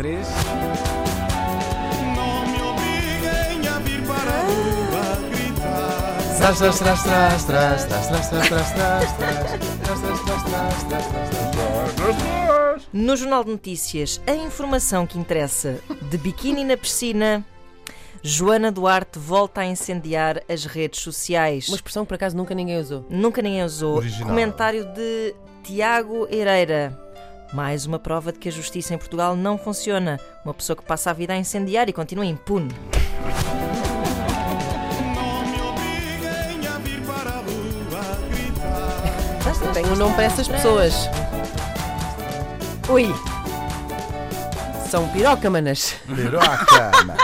três. Não me obriguem a vir para a rua gritar. Tras, tras, tras, tras, tras, tras, tras, tras, tras, tras, tras, tras, tras, tras, tras, tras, tras, tras, tras. No Jornal de Notícias, a informação que interessa de biquíni na piscina. Joana Duarte volta a incendiar as redes sociais. Uma expressão que por acaso nunca ninguém usou. Nunca ninguém usou. Original. Comentário de Tiago Hereira. Mais uma prova de que a justiça em Portugal não funciona. Uma pessoa que passa a vida a incendiar e continua impune. Não me obriguem a vir para a rua gritar. Tenho um nome para essas pessoas. Ui! São pirocamanas. Piroca, mano.